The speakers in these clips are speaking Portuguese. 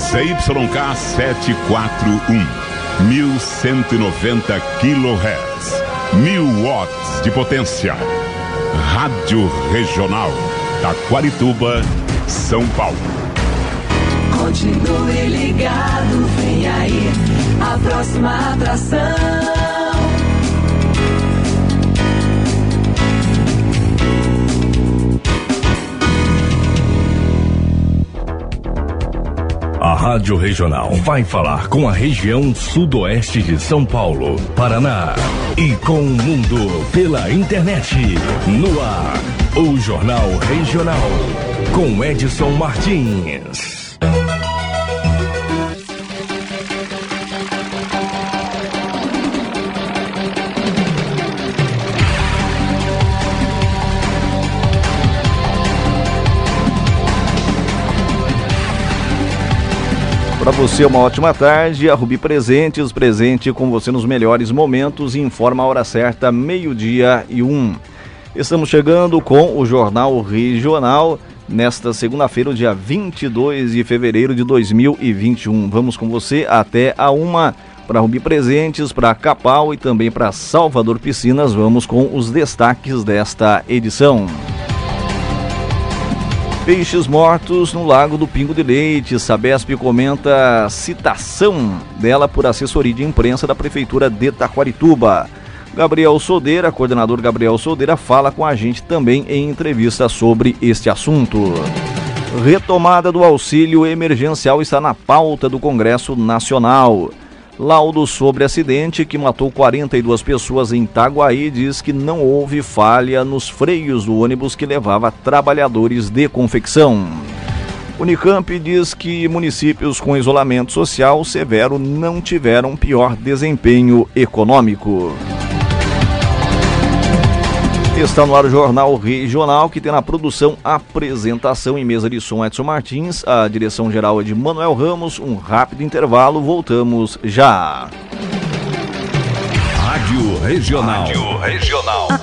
ZYK 741, 1190 kHz, 1000 watts de potência. Rádio Regional, Taquarituba, São Paulo. Continue ligado, vem aí a próxima atração. A Rádio Regional vai falar com a região sudoeste de São Paulo, Paraná e com o mundo pela internet. No ar, o Jornal Regional com Edson Martins. Para você, uma ótima tarde. A Rubi Presentes, presente com você nos melhores momentos. Informa a hora certa, meio-dia e um. Estamos chegando com o Jornal Regional nesta segunda-feira, dia 22 de fevereiro de 2021. Vamos com você até a uma para Rubi Presentes, para Capal e também para Salvador Piscinas. Vamos com os destaques desta edição. Peixes mortos no Lago do Pingo de Leite. Sabesp comenta citação dela por assessoria de imprensa da Prefeitura de Taquarituba. Gabriel Sodeira, coordenador Gabriel Sodeira, fala com a gente também em entrevista sobre este assunto. Retomada do auxílio emergencial está na pauta do Congresso Nacional. Laudo sobre acidente que matou 42 pessoas em Itaguaí diz que não houve falha nos freios do ônibus que levava trabalhadores de confecção. Unicamp diz que municípios com isolamento social severo não tiveram pior desempenho econômico. Está no ar o Jornal Regional, que tem na produção, apresentação em mesa de som Edson Martins, a direção geral é de Manuel Ramos. Um rápido intervalo, voltamos já. Rádio Regional. Rádio Regional.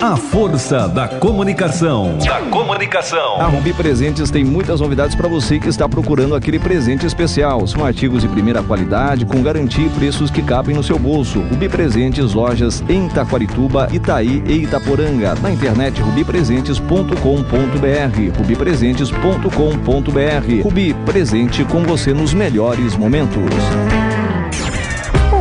A força da comunicação. Da comunicação. A Rubi Presentes tem muitas novidades para você que está procurando aquele presente especial. São artigos de primeira qualidade, com garantia e preços que cabem no seu bolso. Rubi Presentes, lojas em Taquarituba, Itaí e Itaporanga. Na internet rubipresentes.com.br. rubipresentes.com.br. Rubi, presente com você nos melhores momentos.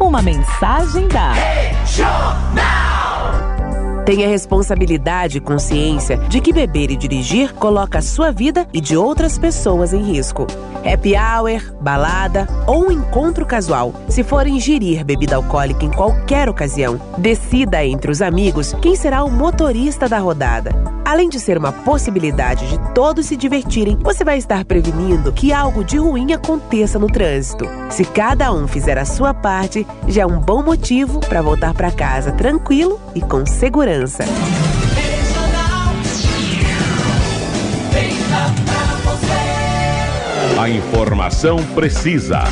Uma mensagem da Tenha responsabilidade e consciência de que beber e dirigir coloca a sua vida e de outras pessoas em risco. Happy hour, balada ou um encontro casual. Se for ingerir bebida alcoólica em qualquer ocasião, decida entre os amigos quem será o motorista da rodada. Além de ser uma possibilidade de todos se divertirem, você vai estar prevenindo que algo de ruim aconteça no trânsito. Se cada um fizer a sua parte, já é um bom motivo para voltar para casa tranquilo e com segurança. A informação precisa.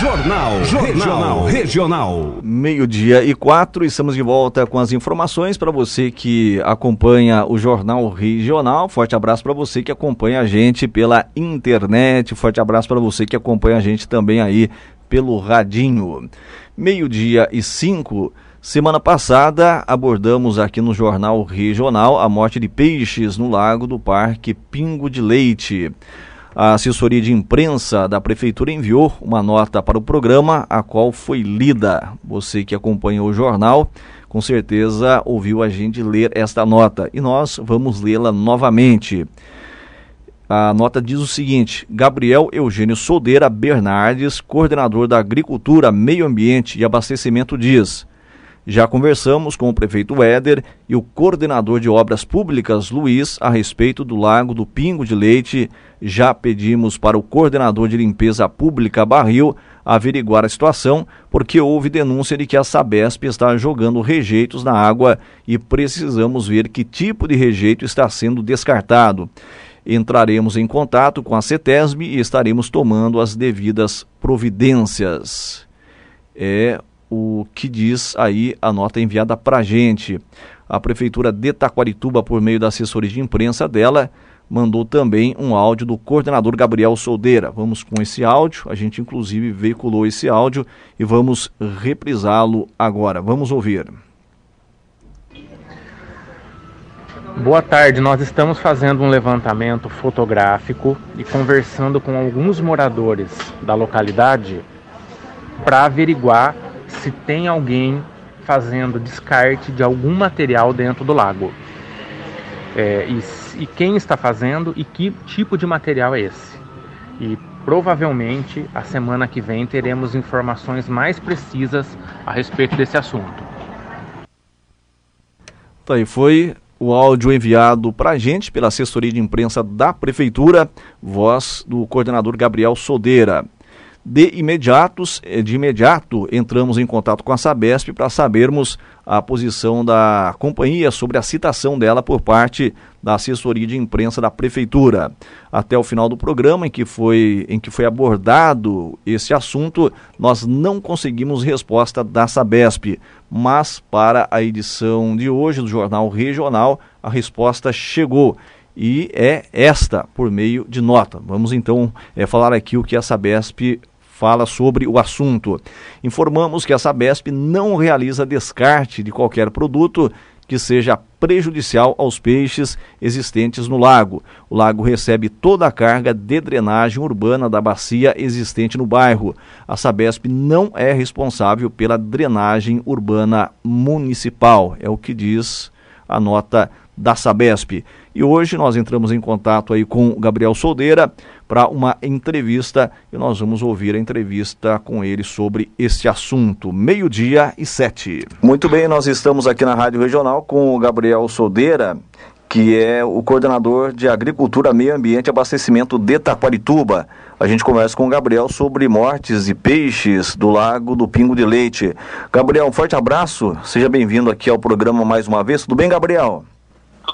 Jornal, Jornal Regional. Meio-dia e quatro, estamos de volta com as informações para você que acompanha o Jornal Regional. Forte abraço para você que acompanha a gente pela internet. Forte abraço para você que acompanha a gente também aí pelo radinho. Meio-dia e cinco. Semana passada abordamos aqui no Jornal Regional a morte de peixes no lago do Parque Pingo de Leite. A assessoria de imprensa da prefeitura enviou uma nota para o programa, a qual foi lida. Você que acompanhou o jornal, com certeza ouviu a gente ler esta nota e nós vamos lê-la novamente. A nota diz o seguinte: Gabriel Eugênio Soldeira Bernardes, coordenador da Agricultura, Meio Ambiente e Abastecimento, diz: Já conversamos com o prefeito Éder e o coordenador de obras públicas, Luiz, a respeito do lago do Pingo de Leite. Já pedimos para o coordenador de limpeza pública, Barril, averiguar a situação, porque houve denúncia de que a Sabesp está jogando rejeitos na água e precisamos ver que tipo de rejeito está sendo descartado. Entraremos em contato com a CETESB e estaremos tomando as devidas providências. É o que diz aí a nota enviada para a gente. A Prefeitura de Taquarituba, por meio da assessoria de imprensa dela, mandou também um áudio do coordenador Gabriel Soldeira. Vamos com esse áudio, a gente inclusive veiculou esse áudio e vamos reprisá-lo agora. Vamos ouvir. Boa tarde, nós estamos fazendo um levantamento fotográfico e conversando com alguns moradores da localidade para averiguar se tem alguém fazendo descarte de algum material dentro do lago. É, e, e quem está fazendo e que tipo de material é esse. E provavelmente a semana que vem teremos informações mais precisas a respeito desse assunto. Tá aí, foi o áudio enviado para a gente pela assessoria de imprensa da Prefeitura, voz do coordenador Gabriel Sodeira. De imediatos, eh, de imediato entramos em contato com a Sabesp para sabermos a posição da companhia sobre a citação dela por parte da assessoria de imprensa da prefeitura. Até o final do programa em que foi em que foi abordado esse assunto, nós não conseguimos resposta da Sabesp, mas para a edição de hoje do Jornal Regional, a resposta chegou e é esta por meio de nota. Vamos então é, falar aqui o que a Sabesp fala sobre o assunto. Informamos que a Sabesp não realiza descarte de qualquer produto que seja prejudicial aos peixes existentes no lago. O lago recebe toda a carga de drenagem urbana da bacia existente no bairro. A Sabesp não é responsável pela drenagem urbana municipal, é o que diz a nota da Sabesp. E hoje nós entramos em contato aí com o Gabriel Soldeira para uma entrevista e nós vamos ouvir a entrevista com ele sobre esse assunto. Meio-dia e sete. Muito bem, nós estamos aqui na Rádio Regional com o Gabriel Soldeira, que é o coordenador de Agricultura, Meio Ambiente e Abastecimento de Taquarituba. A gente conversa com o Gabriel sobre mortes de peixes do Lago do Pingo de Leite. Gabriel, um forte abraço, seja bem-vindo aqui ao programa mais uma vez. Tudo bem, Gabriel?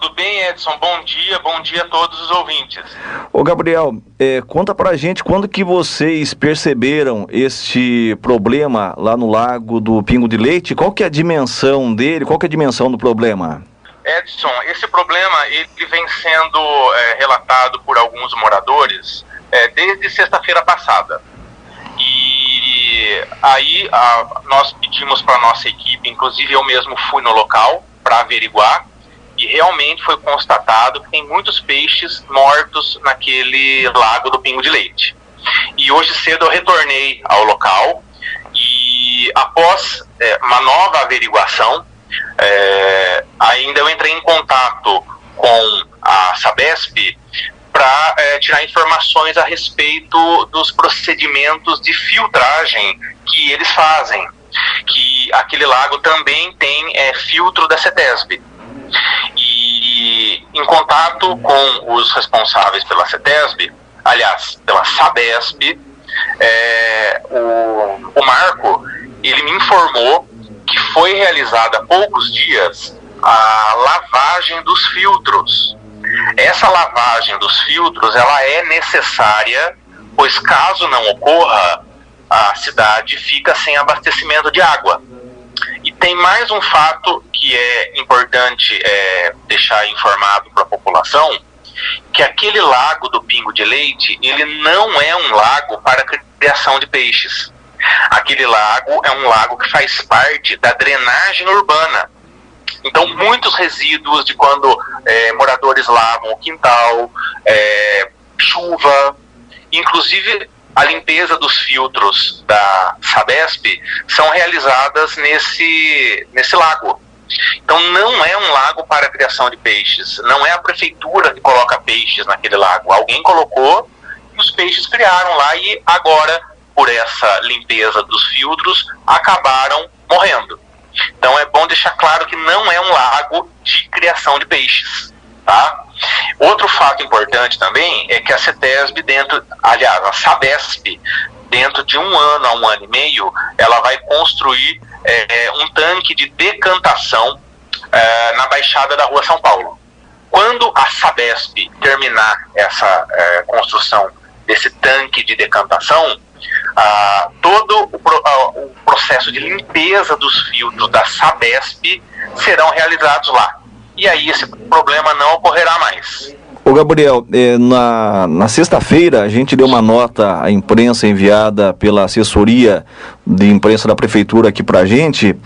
Tudo bem, Edson? Bom dia, bom dia a todos os ouvintes. Ô Gabriel, é, conta pra gente quando que vocês perceberam este problema lá no Lago do Pingo de Leite, qual que é a dimensão dele, qual que é a dimensão do problema? Edson, esse problema ele vem sendo é, relatado por alguns moradores é, desde sexta-feira passada. E aí a, nós pedimos para nossa equipe, inclusive eu mesmo fui no local para averiguar e realmente foi constatado que tem muitos peixes mortos naquele lago do Pingo de Leite. E hoje cedo eu retornei ao local e após é, uma nova averiguação, é, ainda eu entrei em contato com a Sabesp para é, tirar informações a respeito dos procedimentos de filtragem que eles fazem. Que aquele lago também tem é, filtro da CETESB. E em contato com os responsáveis pela CETESB, aliás, pela SABESB, é, o, o Marco, ele me informou que foi realizada há poucos dias a lavagem dos filtros. Essa lavagem dos filtros, ela é necessária, pois caso não ocorra, a cidade fica sem abastecimento de água. Tem mais um fato que é importante é, deixar informado para a população, que aquele lago do Pingo de Leite, ele não é um lago para criação de peixes. Aquele lago é um lago que faz parte da drenagem urbana. Então, muitos resíduos de quando é, moradores lavam o quintal, é, chuva, inclusive a limpeza dos filtros da Sabesp são realizadas nesse, nesse lago. Então não é um lago para criação de peixes, não é a prefeitura que coloca peixes naquele lago. Alguém colocou e os peixes criaram lá e agora, por essa limpeza dos filtros, acabaram morrendo. Então é bom deixar claro que não é um lago de criação de peixes, tá? Outro fato importante também é que a CETESB dentro, aliás, a SABESP, dentro de um ano a um ano e meio, ela vai construir é, um tanque de decantação é, na Baixada da Rua São Paulo. Quando a Sabesp terminar essa é, construção desse tanque de decantação, todo o, pro, o, processo de limpeza dos filtros da Sabesp serão realizados lá. E aí esse problema não ocorrerá mais. Ô Gabriel, eh, na, na sexta-feira a gente deu uma nota à imprensa enviada pela assessoria de imprensa da prefeitura aqui pra gente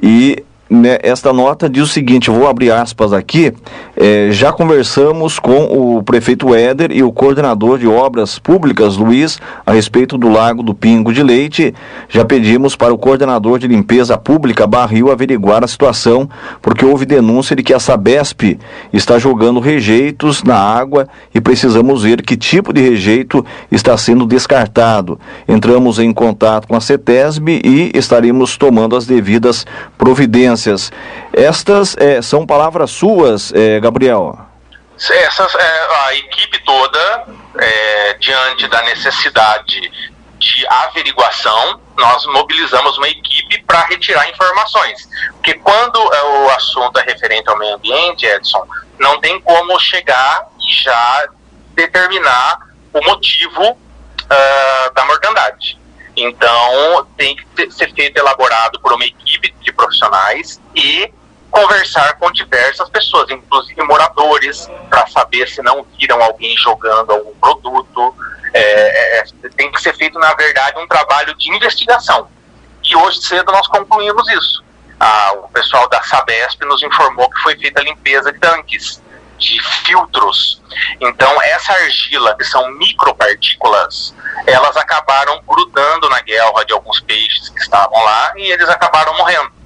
e né, esta nota diz o seguinte, vou abrir aspas aqui, é, já conversamos com o prefeito Éder e o coordenador de obras públicas, Luiz, a respeito do Lago do Pingo de Leite, já pedimos para o coordenador de limpeza pública, Barril, averiguar a situação, porque houve denúncia de que a Sabesp está jogando rejeitos na água e precisamos ver que tipo de rejeito está sendo descartado. Entramos em contato com a CETESB e estaremos tomando as devidas providências estas é, são palavras suas, é, Gabriel? Essas, é, a equipe toda, é, diante da necessidade de averiguação, nós mobilizamos uma equipe para retirar informações. Porque quando é, o assunto é referente ao meio ambiente, Edson, não tem como chegar e já determinar o motivo uh, da mortandade. Então, tem que ser feito elaborado por uma equipe de profissionais e conversar com diversas pessoas, inclusive moradores, para saber se não viram alguém jogando algum produto. É, é, tem que ser feito, na verdade, um trabalho de investigação. E hoje cedo nós concluímos isso. Ah, o pessoal da Sabesp nos informou que foi feita a limpeza de tanques de filtros. Então, essa argila, que são micropartículas, elas acabaram grudando na guelra de alguns peixes que estavam lá e eles acabaram morrendo.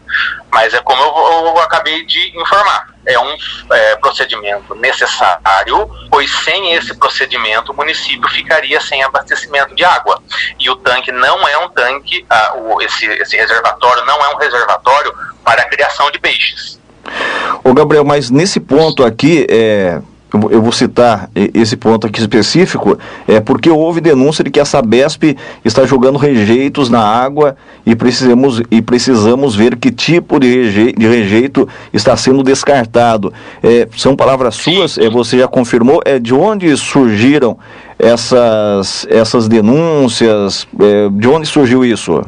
Mas é como eu, eu acabei de informar, é um é, procedimento necessário, pois sem esse procedimento o município ficaria sem abastecimento de água. E o tanque não é um tanque, o, esse, esse reservatório não é um reservatório para a criação de peixes Ô Gabriel, mas nesse ponto aqui, é, eu vou citar esse ponto aqui específico, é porque houve denúncia de que a Sabesp está jogando rejeitos na água e precisamos, e precisamos ver que tipo de rejeito, de rejeito está sendo descartado. É, são palavras suas, é, você já confirmou, é de onde surgiram essas, essas denúncias, é, de onde surgiu isso?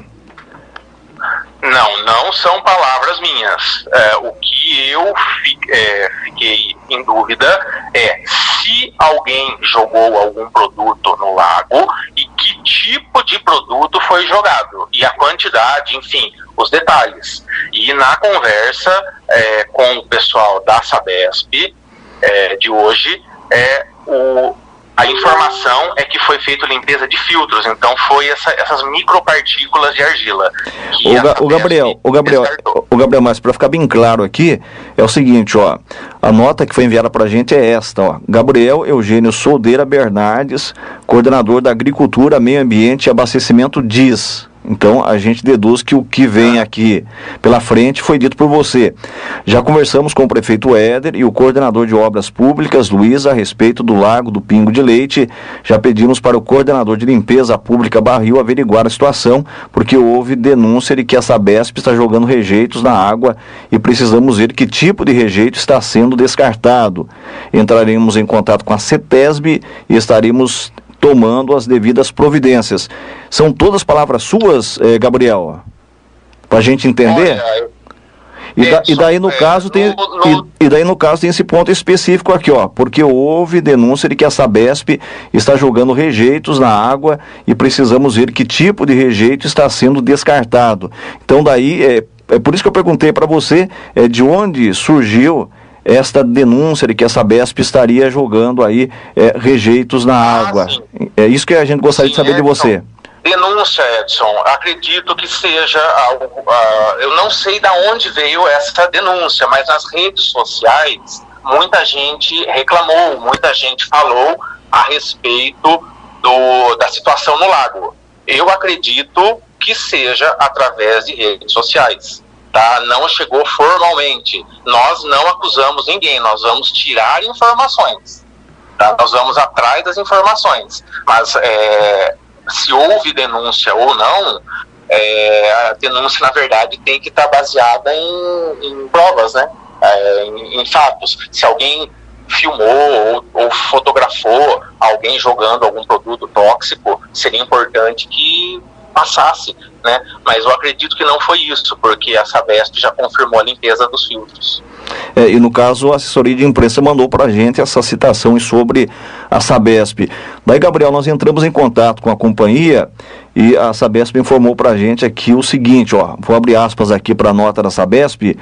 Não, não são palavras minhas. É, o que eu fi, é, fiquei em dúvida é se alguém jogou algum produto no lago e que tipo de produto foi jogado e a quantidade, enfim, os detalhes. E na conversa é, com o pessoal da Sabesp é, de hoje, é, o, a informação é que foi feita limpeza de filtros, então foi essa, essas micropartículas de argila. O, Ga o, Gabriel, o Gabriel, o Gabriel, mas para ficar bem claro aqui, é o seguinte, ó, a nota que foi enviada para a gente é esta, ó, Gabriel Eugênio Soldeira Bernardes, coordenador da Agricultura, Meio Ambiente e Abastecimento diz, então a gente deduz que o que vem aqui pela frente foi dito por você. Já conversamos com o prefeito Éder e o coordenador de obras públicas, Luiz, a respeito do Lago do Pingo de Leite. Já pedimos para o coordenador de limpeza pública Barril averiguar a situação, porque houve denúncia de que a Sabesp está jogando rejeitos na água e precisamos ver que tipo de rejeito está sendo descartado. Entraremos em contato com a CETESB e estaremos tomando as devidas providências. São todas palavras suas, eh, Gabriel? Para a gente entender? Olha, e, da, e, daí no é, caso tem. E, e, daí no caso tem esse ponto específico aqui, ó, porque houve denúncia de que a Sabesp está jogando rejeitos na água e precisamos ver que tipo de rejeito está sendo descartado. Então daí é, é por isso que eu perguntei para você é, de onde surgiu esta denúncia de que a Sabesp estaria jogando aí é, rejeitos na ah, água. Sim. É isso que a gente gostaria sim, de saber Edson, de você. Denúncia, Edson, acredito que seja algo. Uh, eu não sei de onde veio essa denúncia, mas nas redes sociais muita gente reclamou, muita gente falou a respeito do, da situação no lago. Eu acredito que seja através de redes sociais. Tá? Não chegou formalmente. Nós não acusamos ninguém, nós vamos tirar informações. Tá? Nós vamos atrás das informações. Mas é, se houve denúncia ou não, é, a denúncia, na verdade, tem que estar baseada em, em provas, né? É, em, em, fatos. Se alguém filmou ou, ou, fotografou alguém jogando algum produto tóxico, seria importante que passasse, né? Mas eu acredito que não foi isso, porque a Sabesp já confirmou a limpeza dos filtros. É, e no caso, a assessoria de imprensa mandou para a gente essa citação sobre a Sabesp. Daí, Gabriel, nós entramos em contato com a companhia e a Sabesp informou para a gente aqui o seguinte, ó, vou abrir aspas aqui para a nota da Sabesp.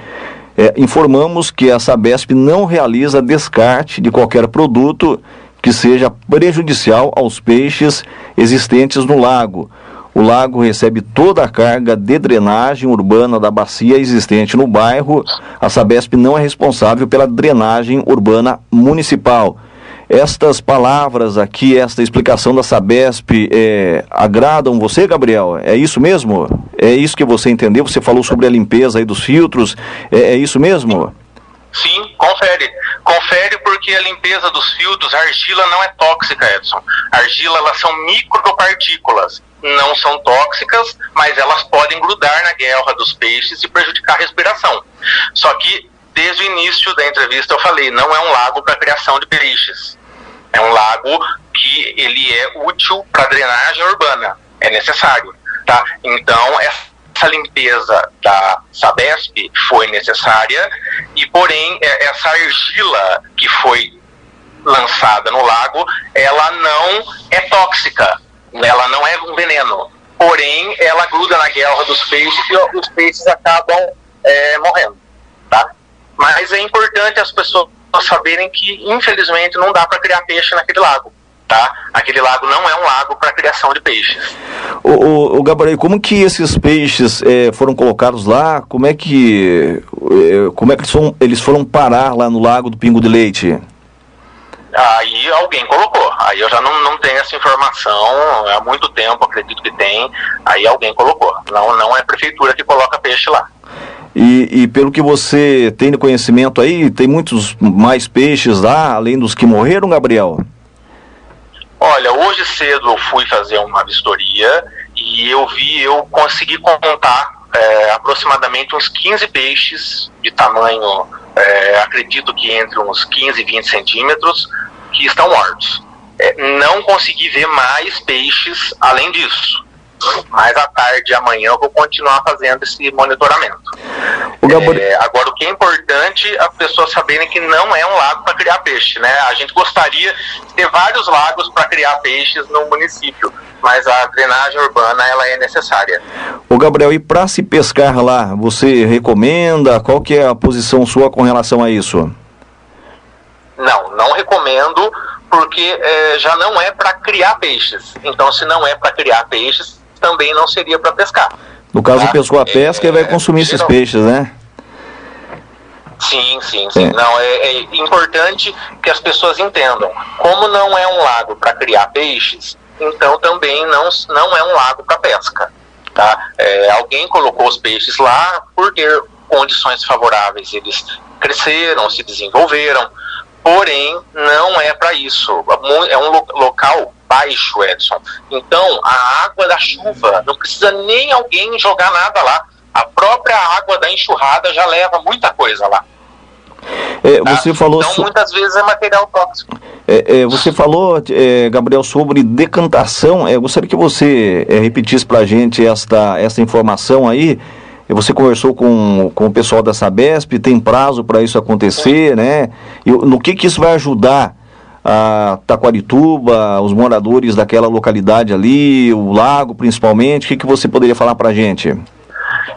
É, informamos que a Sabesp não realiza descarte de qualquer produto que seja prejudicial aos peixes existentes no lago o lago recebe toda a carga de drenagem urbana da bacia existente no bairro. A Sabesp não é responsável pela drenagem urbana municipal. Estas palavras aqui, esta explicação da Sabesp, é, agradam você, Gabriel? É isso mesmo? É isso que você entendeu? Você falou sobre a limpeza aí dos filtros. É, é isso mesmo? Sim, confere. Confere porque a limpeza dos filtros, a argila não é tóxica, Edson. A argila, elas são micropartículas não são tóxicas, mas elas podem grudar na guelra dos peixes e prejudicar a respiração. Só que desde o início da entrevista eu falei, não é um lago para criação de peixes. É um lago que ele é útil para drenagem urbana, é necessário, tá? Então essa limpeza da Sabesp foi necessária e porém é, essa argila que foi lançada no lago, ela não é tóxica ela não é um veneno, porém ela gruda na guelra dos peixes e os peixes acabam é, morrendo, tá? Mas é importante as pessoas saberem que infelizmente não dá para criar peixe naquele lago. Tá? Aquele lago não é um lago para criação de peixes. O, o, o, Gabriel, como que esses peixes é, foram colocados lá? Como é que é, como é que eles foram, eles foram parar lá no lago do Pingo de Leite? Aí alguém colocou. Aí eu já não, não tenho essa informação, há muito tempo acredito que tem. Aí alguém colocou. Não, não é a prefeitura que coloca peixe lá. E, e, pelo que você tem de conhecimento aí, tem muitos mais peixes lá, além dos que morreram, Gabriel? Olha, hoje cedo eu fui fazer uma vistoria e eu vi, eu consegui contar é, aproximadamente uns 15 peixes de tamanho, é, acredito que entre uns 15 e 20 centímetros, que estão mortos. É, não consegui ver mais peixes além disso. Mais à tarde, amanhã, eu vou continuar fazendo esse monitoramento. O é, agora, o que é importante as pessoas saberem que não é um lago para criar peixe, né? A gente gostaria de ter vários lagos para criar peixes no município, mas a drenagem urbana ela é necessária. O Gabriel, e para se pescar lá, você recomenda? Qual que é a posição sua com relação a isso? Não, não recomendo, porque é, já não é para criar peixes. Então, se não é para criar peixes, também não seria para pescar. No caso, tá? pescou a pesca é, e vai consumir esses peixes, né? Sim, sim, sim. É. Não, é, é, importante que as pessoas entendam. Como não é um lago para criar peixes, então também não, não é um lago para pesca. Tá? É, alguém colocou os peixes lá por ter condições favoráveis. Eles cresceram, se desenvolveram, porém não é para isso. É um local baixo, Edson. Então, a água da chuva, não precisa nem alguém jogar nada lá. A própria água da enxurrada já leva muita coisa lá. É, tá? você falou então, so... muitas vezes é material tóxico. É, é, você falou, é, Gabriel, sobre decantação. É, eu gostaria que você é, repetisse para a gente esta, esta informação aí. Você conversou com, com o pessoal da Sabesp, tem prazo para isso acontecer, Sim. né? E no que, que isso vai ajudar a Taquarituba, os moradores daquela localidade ali, o lago principalmente? O que, que você poderia falar para a gente?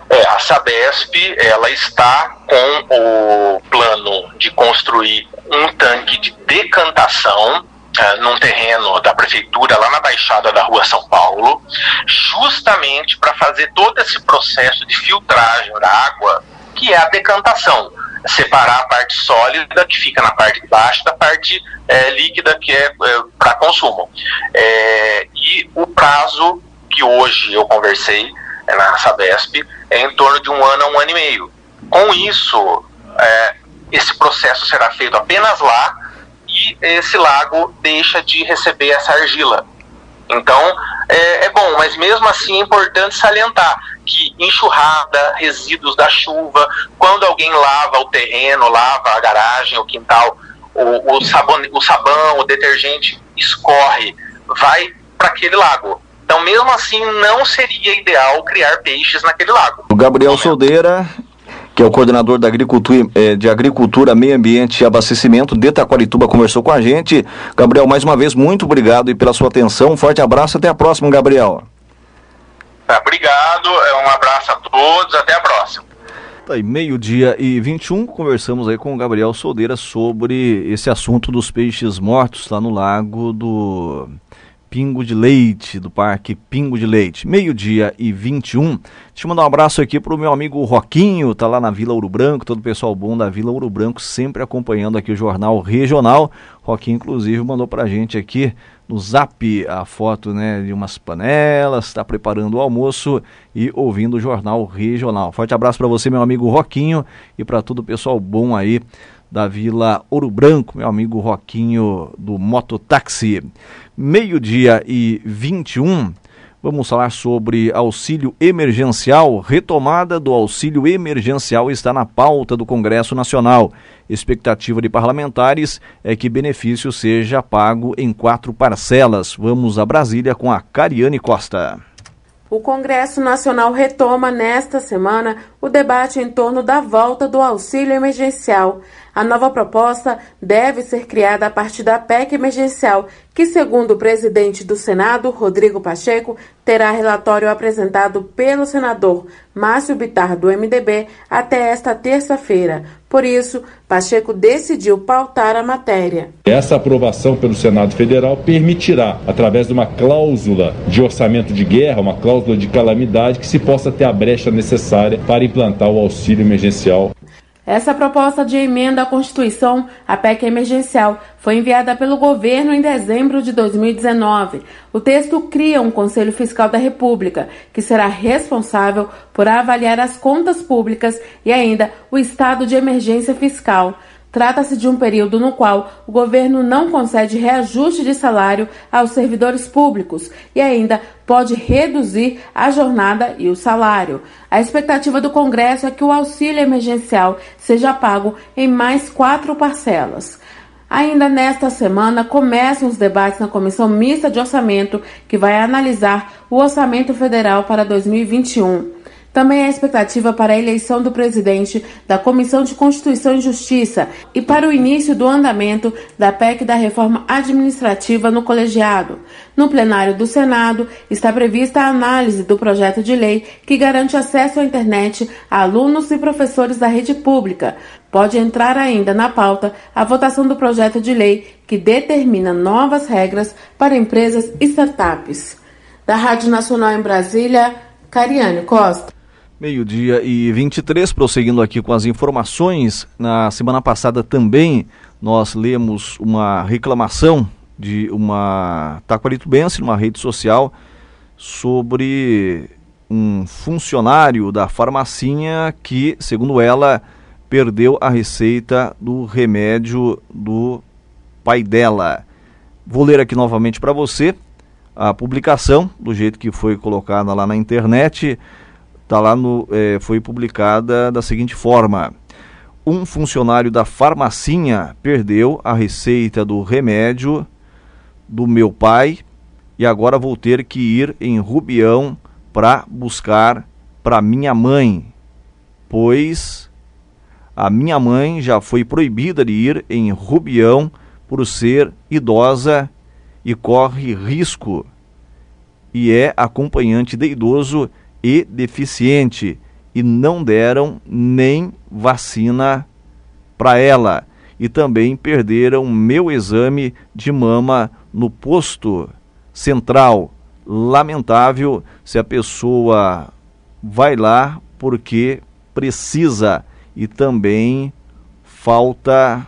É, a Sabesp ela está com o plano de construir um tanque de decantação uh, num terreno da prefeitura lá na Baixada da Rua São Paulo, justamente para fazer todo esse processo de filtragem da água, que é a decantação separar a parte sólida, que fica na parte de baixo, da parte é, líquida, que é, é para consumo. É, e o prazo que hoje eu conversei é, na Sabesp é em torno de um ano a um ano e meio. Com isso, é, esse processo será feito apenas lá e esse lago deixa de receber essa argila. Então, é, é, bom, mas mesmo assim é importante salientar que enxurrada, resíduos da chuva, quando alguém lava o terreno, lava a garagem, o quintal, o, o, sabão, o sabão, o detergente escorre, vai para aquele lago. Então, mesmo assim, não seria ideal criar peixes naquele lago. O Gabriel Soldeira, que é o coordenador da agricultura, eh, de Agricultura, Meio Ambiente e Abastecimento de Taquarituba, conversou com a gente. Gabriel, mais uma vez, muito obrigado e pela sua atenção. Um forte abraço, até a próxima, Gabriel. Tá, obrigado, é, um abraço a todos, até a próxima. Tá aí, meio-dia e 21, conversamos aí com o Gabriel Soldeira sobre esse assunto dos peixes mortos lá no lago do Pingo de Leite, do Parque Pingo de Leite. Meio-dia e 21. Deixa eu mandar um abraço aqui pro meu amigo Roquinho, tá lá na Vila Ouro Branco, todo o pessoal bom da Vila Ouro Branco, sempre acompanhando aqui o Jornal Regional. Roquinho, inclusive, mandou pra gente aqui no zap a foto né, de umas panelas, está preparando o almoço e ouvindo o Jornal Regional. Forte abraço para você, meu amigo Roquinho, e para todo o pessoal bom aí da Vila Ouro Branco, meu amigo Roquinho do Mototáxi. Meio-dia e 21. Vamos falar sobre auxílio emergencial. Retomada do auxílio emergencial está na pauta do Congresso Nacional. Expectativa de parlamentares é que benefício seja pago em quatro parcelas. Vamos a Brasília com a Cariane Costa. O Congresso Nacional retoma nesta semana o debate em torno da volta do auxílio emergencial. A nova proposta deve ser criada a partir da PEC emergencial, que, segundo o presidente do Senado, Rodrigo Pacheco, terá relatório apresentado pelo senador Márcio Bitar, do MDB, até esta terça-feira. Por isso, Pacheco decidiu pautar a matéria. Essa aprovação pelo Senado Federal permitirá, através de uma cláusula de orçamento de guerra, uma cláusula de calamidade, que se possa ter a brecha necessária para implantar o auxílio emergencial essa proposta de emenda à Constituição, a PEC emergencial, foi enviada pelo governo em dezembro de 2019. O texto cria um Conselho Fiscal da República, que será responsável por avaliar as contas públicas e ainda o estado de emergência fiscal. Trata-se de um período no qual o governo não concede reajuste de salário aos servidores públicos e ainda pode reduzir a jornada e o salário. A expectativa do Congresso é que o auxílio emergencial seja pago em mais quatro parcelas. Ainda nesta semana começam os debates na Comissão Mista de Orçamento, que vai analisar o orçamento federal para 2021. Também há expectativa para a eleição do presidente da Comissão de Constituição e Justiça e para o início do andamento da PEC da reforma administrativa no colegiado. No plenário do Senado, está prevista a análise do projeto de lei que garante acesso à internet a alunos e professores da rede pública. Pode entrar ainda na pauta a votação do projeto de lei que determina novas regras para empresas e startups. Da Rádio Nacional em Brasília, Cariane Costa. Meio-dia e 23, prosseguindo aqui com as informações. Na semana passada também nós lemos uma reclamação de uma taquaritubense numa rede social sobre um funcionário da farmacinha que, segundo ela, perdeu a receita do remédio do pai dela. Vou ler aqui novamente para você a publicação, do jeito que foi colocada lá na internet tá lá no, é, foi publicada da seguinte forma: um funcionário da farmacinha perdeu a receita do remédio do meu pai e agora vou ter que ir em Rubião para buscar para minha mãe, pois a minha mãe já foi proibida de ir em Rubião por ser idosa e corre risco e é acompanhante de idoso e deficiente e não deram nem vacina para ela. E também perderam meu exame de mama no posto central. Lamentável se a pessoa vai lá porque precisa e também falta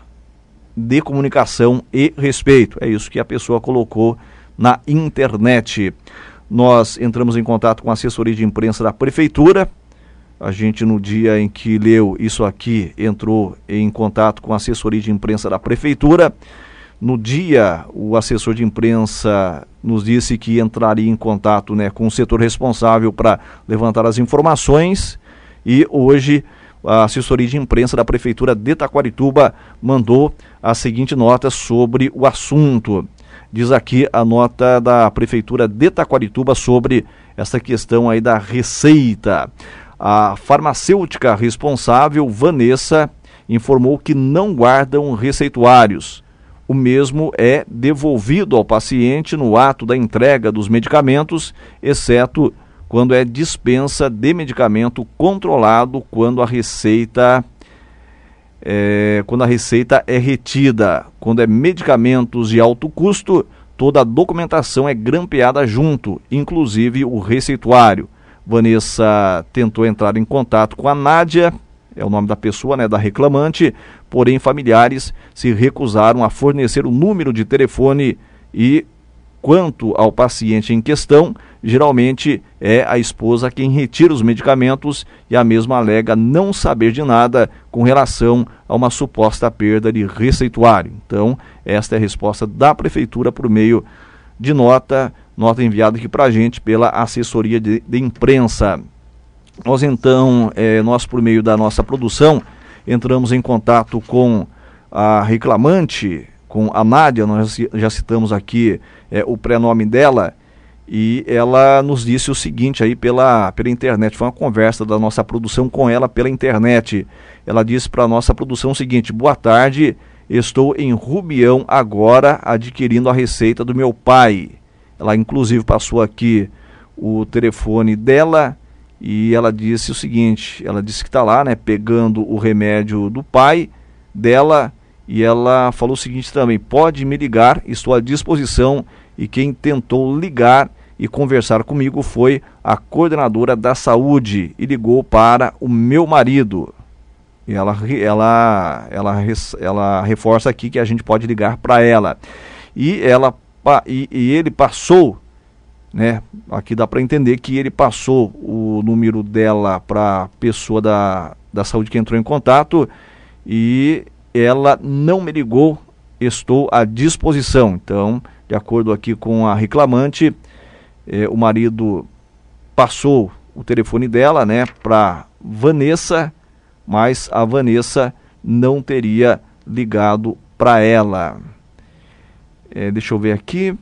de comunicação e respeito. É isso que a pessoa colocou na internet. Nós entramos em contato com a assessoria de imprensa da prefeitura. A gente, no dia em que leu isso aqui, entrou em contato com a assessoria de imprensa da prefeitura. No dia, o assessor de imprensa nos disse que entraria em contato né, com o setor responsável para levantar as informações. E hoje, a assessoria de imprensa da prefeitura de Taquarituba mandou a seguinte nota sobre o assunto. Diz aqui a nota da Prefeitura de Taquarituba sobre essa questão aí da receita. A farmacêutica responsável, Vanessa, informou que não guardam receituários. O mesmo é devolvido ao paciente no ato da entrega dos medicamentos, exceto quando é dispensa de medicamento controlado quando a receita é, quando a receita é retida. Quando é medicamentos de alto custo, toda a documentação é grampeada junto, inclusive o receituário. Vanessa tentou entrar em contato com a Nádia, é o nome da pessoa, né, da reclamante, porém familiares se recusaram a fornecer o número de telefone e quanto ao paciente em questão, geralmente é a esposa quem retira os medicamentos e a mesma alega não saber de nada com relação a uma suposta perda de receituário. Então, esta é a resposta da prefeitura por meio de nota, nota enviada aqui para a gente pela assessoria de, de imprensa. Nós então, é, nós por meio da nossa produção, entramos em contato com a reclamante, com a Nádia, nós já citamos aqui é, o prenome dela, e ela nos disse o seguinte aí pela, pela internet, foi uma conversa da nossa produção com ela pela internet. Ela disse para a nossa produção o seguinte: Boa tarde, estou em Rubião agora adquirindo a receita do meu pai. Ela inclusive passou aqui o telefone dela e ela disse o seguinte: ela disse que está lá, né, pegando o remédio do pai dela e ela falou o seguinte também: pode me ligar, estou à disposição. E quem tentou ligar e conversar comigo foi a coordenadora da saúde e ligou para o meu marido. E ela, ela, ela, ela reforça aqui que a gente pode ligar para ela. E, ela, e, e ele passou né? Aqui dá para entender que ele passou o número dela para a pessoa da, da saúde que entrou em contato e ela não me ligou, estou à disposição. Então, de acordo aqui com a reclamante, eh, o marido passou o telefone dela, né, para Vanessa, mas a Vanessa não teria ligado para ela. Eh, deixa eu ver aqui.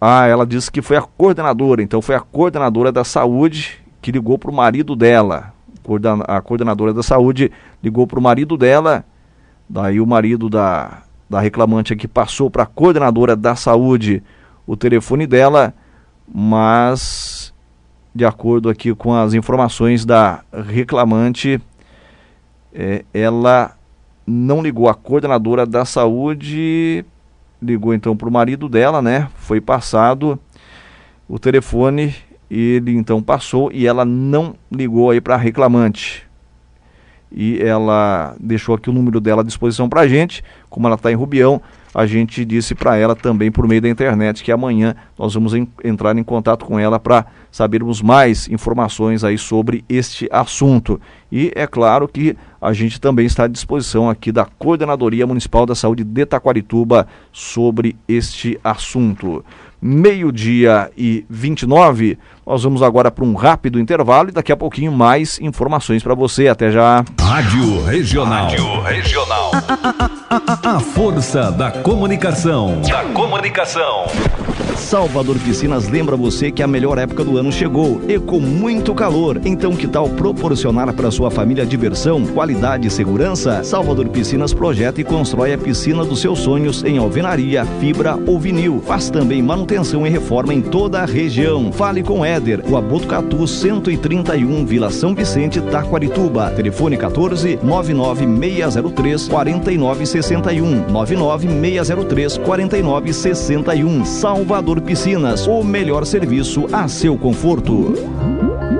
Ah, ela disse que foi a coordenadora, então foi a coordenadora da saúde que ligou para o marido dela. A coordenadora da saúde ligou para o marido dela, daí o marido da, da reclamante aqui passou para a coordenadora da saúde o telefone dela, mas de acordo aqui com as informações da reclamante, é, ela não ligou a coordenadora da saúde ligou então para o marido dela, né? Foi passado o telefone, ele então passou e ela não ligou aí para a reclamante. E ela deixou aqui o número dela à disposição para a gente, como ela está em Rubião, a gente disse para ela também por meio da internet que amanhã nós vamos em, entrar em contato com ela para sabermos mais informações aí sobre este assunto. E é claro que a gente também está à disposição aqui da Coordenadoria Municipal da Saúde de Taquarituba sobre este assunto. Meio-dia e 29, nós vamos agora para um rápido intervalo e daqui a pouquinho mais informações para você. Até já. Rádio Regional. Rádio Regional. A, a força da comunicação. Da comunicação. Salvador Piscinas lembra você que a melhor época do ano chegou e com muito calor. Então, que tal proporcionar para sua família diversão, qualidade e segurança? Salvador Piscinas projeta e constrói a piscina dos seus sonhos em alvenaria, fibra ou vinil. Faz também manutenção e reforma em toda a região. Fale com Éder, o Abotucatu 131, Vila São Vicente, Taquarituba. Telefone 14 99603 4961 99603 4961. Salvador Piscinas, o melhor serviço a seu conforto.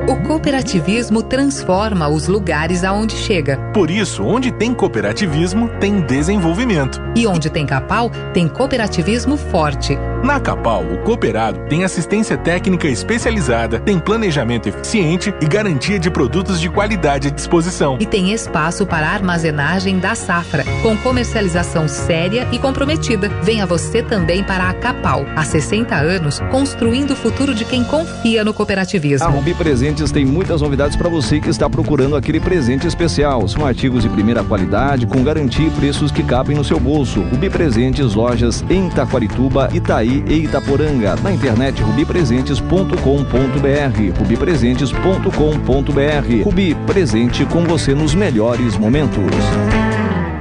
O cooperativismo transforma os lugares aonde chega. Por isso, onde tem cooperativismo, tem desenvolvimento. E onde tem Capal, tem cooperativismo forte Na Capal, o cooperado tem assistência técnica especializada, tem planejamento eficiente e garantia de produtos de qualidade à disposição. E tem espaço para armazenagem da safra, com comercialização séria e comprometida. Venha você também para a Capal, há 60 anos, construindo o futuro de quem confia no cooperativismo. A Rubi Presentes tem muitas novidades para você que está procurando aquele presente especial. São artigos de primeira qualidade, com garantia e preços que cabem no seu bolso. Rubi Presentes, lojas em Taquarituba, Itaí e Itaporanga. Na internet rubipresentes.com.br. rubipresentes.com.br. Rubi, presente com você nos melhores momentos.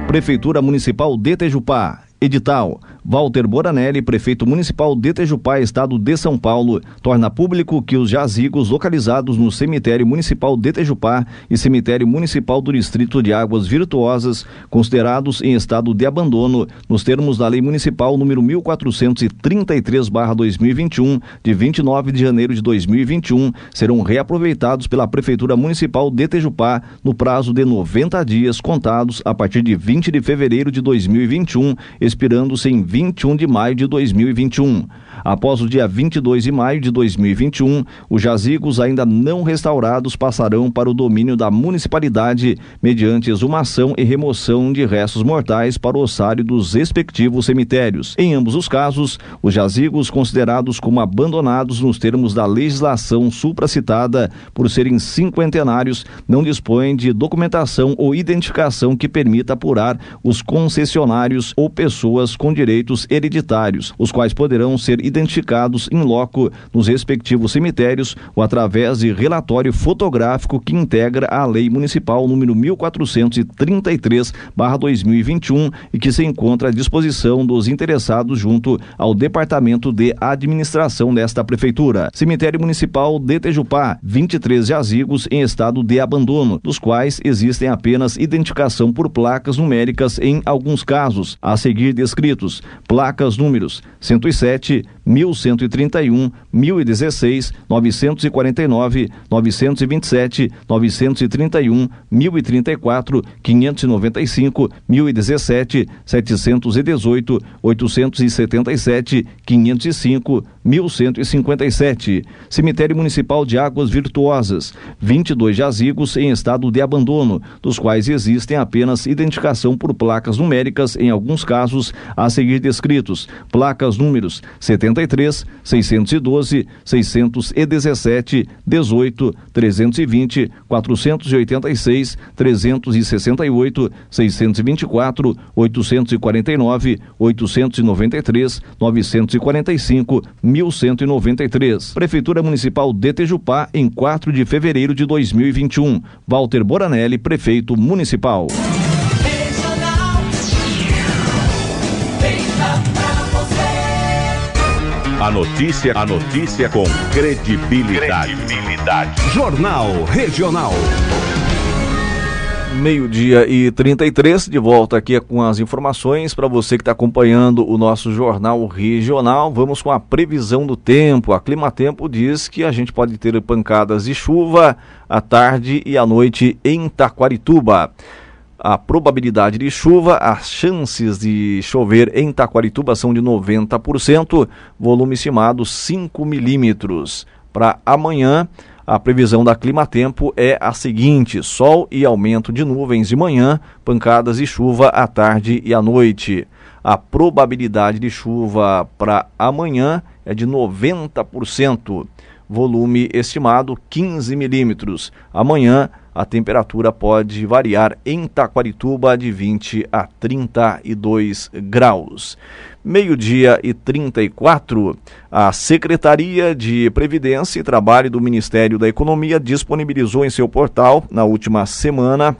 Prefeitura Municipal de Tejupá. Edital. Walter Boranelli, prefeito municipal de Tejupá, estado de São Paulo, torna público que os jazigos localizados no cemitério municipal de Tejupá e cemitério municipal do distrito de Águas Virtuosas, considerados em estado de abandono, nos termos da lei municipal número 1433/2021, de 29 de janeiro de 2021, serão reaproveitados pela prefeitura municipal de Tejupá no prazo de 90 dias contados a partir de 20 de fevereiro de 2021, expirando-se em 21 de maio de 2021. Após o dia 22 de maio de 2021, os jazigos ainda não restaurados passarão para o domínio da municipalidade mediante exumação e remoção de restos mortais para o ossário dos respectivos cemitérios. Em ambos os casos, os jazigos considerados como abandonados nos termos da legislação supracitada por serem cinquentenários não dispõem de documentação ou identificação que permita apurar os concessionários ou pessoas com direitos hereditários, os quais poderão ser identificados em loco nos respectivos cemitérios ou através de relatório fotográfico que integra a Lei Municipal número 1433/2021 e que se encontra à disposição dos interessados junto ao Departamento de Administração desta prefeitura. Cemitério Municipal de Tejupá, 23 jazigos em estado de abandono, dos quais existem apenas identificação por placas numéricas em alguns casos, a seguir descritos: placas números 107 1131, 1016, 949, 927, 931, 1034, 595, 1017, 718, 877, 505, 1157. Cemitério Municipal de Águas Virtuosas, 22 jazigos em estado de abandono, dos quais existem apenas identificação por placas numéricas em alguns casos a seguir descritos. Placas números 73, 612, 617, 18, 320, 486, 368, 624, 849, 893, 945, 1193. Prefeitura Municipal de Tejupá, em 4 de fevereiro de 2021. Walter Boranelli, prefeito municipal. A notícia, a notícia com credibilidade. credibilidade. Jornal Regional. Meio-dia e 33, de volta aqui com as informações para você que está acompanhando o nosso jornal regional. Vamos com a previsão do tempo. A Climatempo diz que a gente pode ter pancadas de chuva à tarde e à noite em Taquarituba. A probabilidade de chuva, as chances de chover em Taquarituba são de 90%, volume estimado 5 milímetros. Para amanhã, a previsão da Climatempo é a seguinte: sol e aumento de nuvens de manhã, pancadas de chuva à tarde e à noite. A probabilidade de chuva para amanhã é de 90%. Volume estimado 15 milímetros. Amanhã a temperatura pode variar em Taquarituba de 20 a 32 graus. Meio-dia e 34, a Secretaria de Previdência e Trabalho do Ministério da Economia disponibilizou em seu portal, na última semana,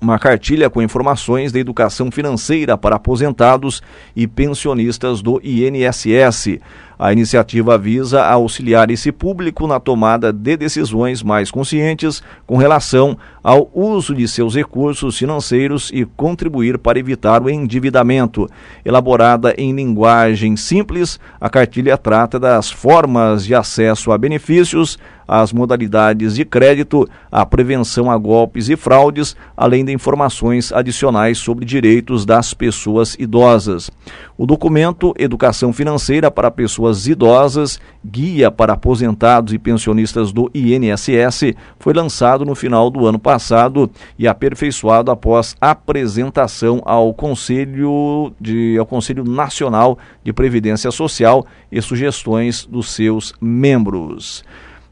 uma cartilha com informações da educação financeira para aposentados e pensionistas do INSS. A iniciativa visa auxiliar esse público na tomada de decisões mais conscientes com relação ao uso de seus recursos financeiros e contribuir para evitar o endividamento. Elaborada em linguagem simples, a cartilha trata das formas de acesso a benefícios, as modalidades de crédito, a prevenção a golpes e fraudes, além de informações adicionais sobre direitos das pessoas idosas. O documento Educação Financeira para Pessoas Idosas, Guia para Aposentados e Pensionistas do INSS, foi lançado no final do ano passado e aperfeiçoado após apresentação ao Conselho, de, ao Conselho Nacional de Previdência Social e sugestões dos seus membros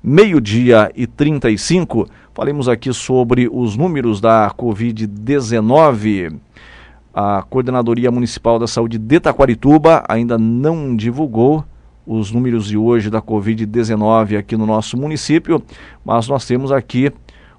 meio-dia e 35. Falemos aqui sobre os números da Covid-19. A Coordenadoria Municipal da Saúde de Taquarituba ainda não divulgou os números de hoje da Covid-19 aqui no nosso município, mas nós temos aqui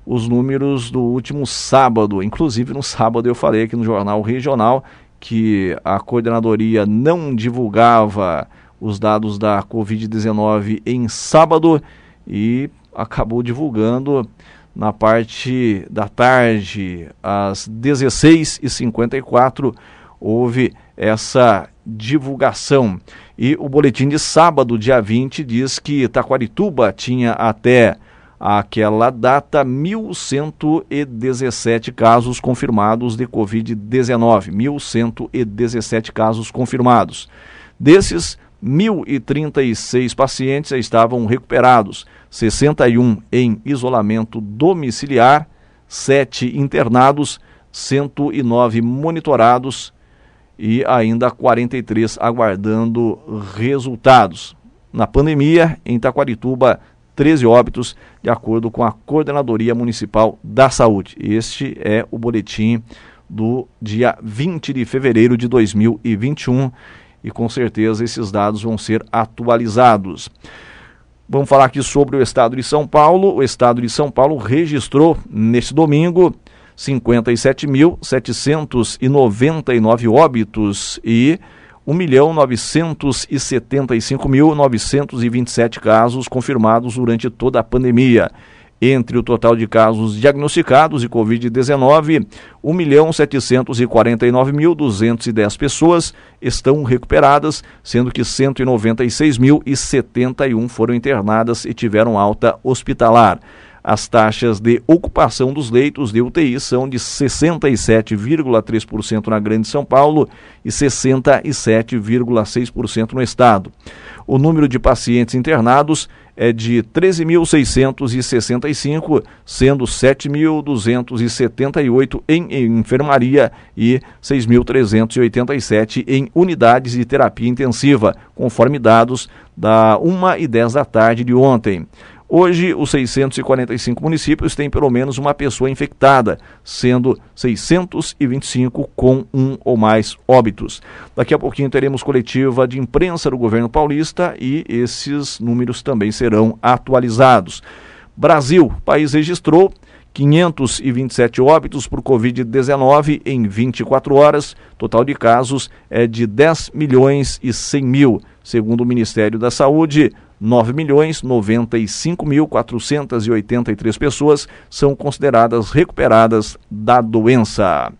os números do último sábado. Inclusive, no sábado eu falei aqui no Jornal Regional que a coordenadoria não divulgava os dados da Covid-19 em sábado e acabou divulgando na parte da tarde, às 16h54, houve essa divulgação. E o boletim de sábado, dia 20, diz que Taquarituba tinha até aquela data 1.117 casos confirmados de Covid-19. 1.117 casos confirmados. Desses, 1.036 pacientes estavam recuperados, 61 em isolamento domiciliar, 7 internados, 109 monitorados e ainda 43 aguardando resultados. Na pandemia, em Taquarituba, 13 óbitos, de acordo com a Coordenadoria Municipal da Saúde. Este é o boletim do dia 20 de fevereiro de 2021 e com certeza esses dados vão ser atualizados. Vamos falar aqui sobre o estado de São Paulo. O estado de São Paulo registrou neste domingo 57.799 óbitos e 1.975.927 casos confirmados durante toda a pandemia. Entre o total de casos diagnosticados de Covid-19, 1.749.210 pessoas estão recuperadas, sendo que 196.071 foram internadas e tiveram alta hospitalar. As taxas de ocupação dos leitos de UTI são de 67,3% na Grande São Paulo e 67,6% no estado. O número de pacientes internados é de 13.665, sendo 7.278 em, enfermaria e 6.387 em unidades de terapia intensiva, conforme dados da 1 e 10 da tarde de ontem. Hoje, os 645 municípios têm pelo menos uma pessoa infectada, sendo 625 com um ou mais óbitos. Daqui a pouquinho teremos coletiva de imprensa do governo paulista e esses números também serão atualizados. Brasil, país registrou 527 óbitos por Covid-19 em 24 horas. Total de casos é de 10 milhões e 100 mil, segundo o Ministério da Saúde. 9 milhões 95 mil 483 pessoas são consideradas recuperadas da doença.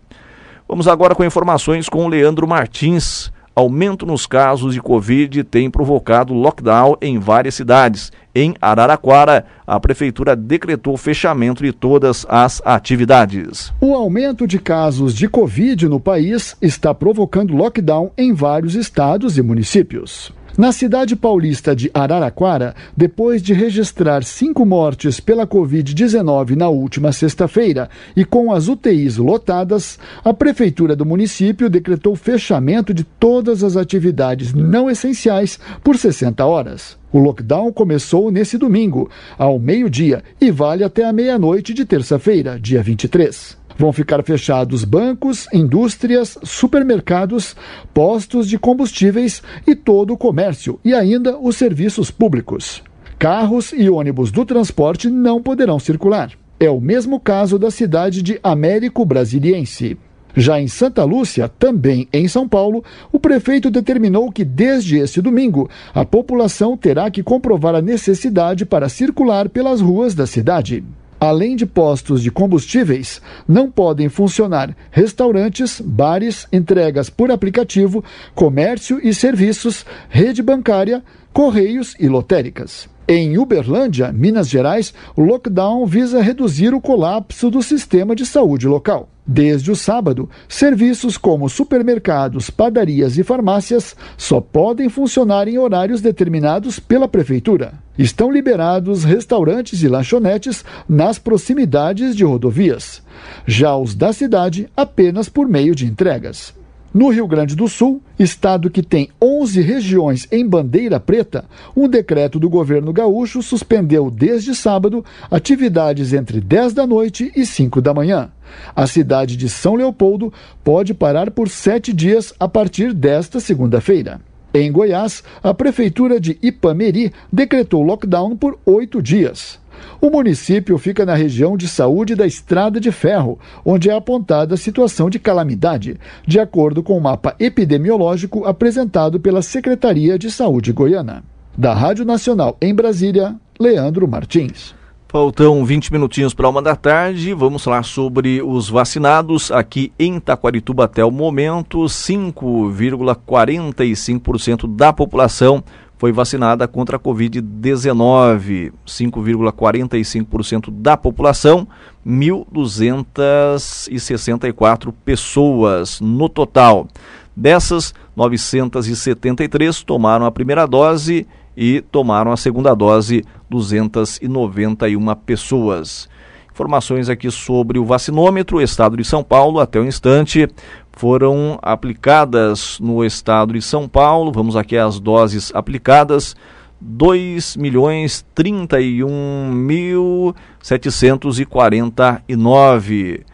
Vamos agora com informações com Leandro Martins. Aumento nos casos de Covid tem provocado lockdown em várias cidades. Em Araraquara, a prefeitura decretou fechamento de todas as atividades. O aumento de casos de Covid no país está provocando lockdown em vários estados e municípios. Na cidade paulista de Araraquara, depois de registrar cinco mortes pela Covid-19 na última sexta-feira e com as UTIs lotadas, a prefeitura do município decretou fechamento de todas as atividades não essenciais por 60 horas. O lockdown começou nesse domingo, ao meio-dia, e vale até a meia-noite de terça-feira, dia 23. Vão ficar fechados bancos, indústrias, supermercados, postos de combustíveis e todo o comércio, e ainda os serviços públicos. Carros e ônibus do transporte não poderão circular. É o mesmo caso da cidade de Américo Brasiliense. Já em Santa Lúcia, também em São Paulo, o prefeito determinou que desde este domingo a população terá que comprovar a necessidade para circular pelas ruas da cidade. Além de postos de combustíveis, não podem funcionar restaurantes, bares, entregas por aplicativo, comércio e serviços, rede bancária, correios e lotéricas. Em Uberlândia, Minas Gerais, o lockdown visa reduzir o colapso do sistema de saúde local. Desde o sábado, serviços como supermercados, padarias e farmácias só podem funcionar em horários determinados pela Prefeitura. Estão liberados restaurantes e lanchonetes nas proximidades de rodovias. Já os da cidade, apenas por meio de entregas. No Rio Grande do Sul, estado que tem 11 regiões em bandeira preta, um decreto do governo gaúcho suspendeu desde sábado atividades entre 10 da noite e 5 da manhã. A cidade de São Leopoldo pode parar por sete dias a partir desta segunda-feira. Em Goiás, a prefeitura de Ipameri decretou lockdown por oito dias. O município fica na região de saúde da Estrada de Ferro, onde é apontada a situação de calamidade, de acordo com o mapa epidemiológico apresentado pela Secretaria de Saúde Goiana. Da Rádio Nacional em Brasília, Leandro Martins. Faltam 20 minutinhos para uma da tarde. Vamos falar sobre os vacinados aqui em Taquarituba até o momento. 5,45% da população foi vacinada contra a Covid-19. 5,45% da população, 1.264 pessoas no total. Dessas, 973 tomaram a primeira dose e tomaram a segunda dose 291 pessoas. Informações aqui sobre o vacinômetro, estado de São Paulo, até o instante, foram aplicadas no estado de São Paulo, vamos aqui às doses aplicadas, 2 milhões 31 mil 749.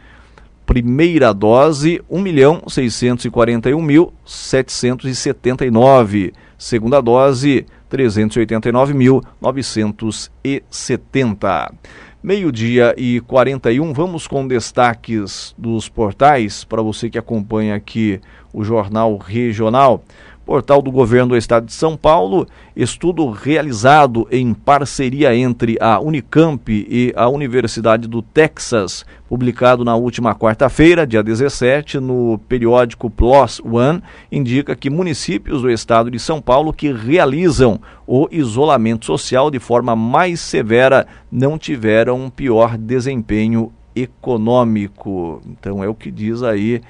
Primeira dose, 1 milhão 641 mil 779. Segunda dose, 389.970. Meio-dia e 41, vamos com destaques dos portais para você que acompanha aqui o Jornal Regional portal do governo do estado de São Paulo, estudo realizado em parceria entre a Unicamp e a Universidade do Texas, publicado na última quarta-feira, dia 17, no periódico PLOS One, indica que municípios do estado de São Paulo que realizam o isolamento social de forma mais severa não tiveram um pior desempenho econômico. Então é o que diz aí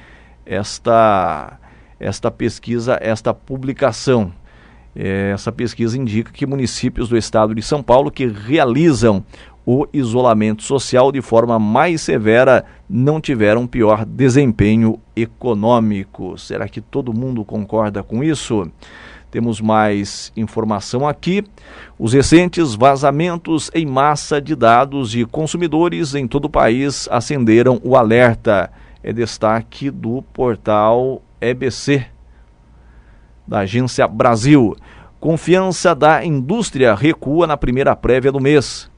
esta esta pesquisa, esta publicação. É, essa pesquisa indica que municípios do estado de São Paulo que realizam o isolamento social de forma mais severa não tiveram pior desempenho econômico. Será que todo mundo concorda com isso? Temos mais informação aqui. Os recentes vazamentos em massa de dados de consumidores em todo o país acenderam o alerta. É destaque do portal EBC, da Agência Brasil. Confiança da indústria recua na primeira prévia do mês.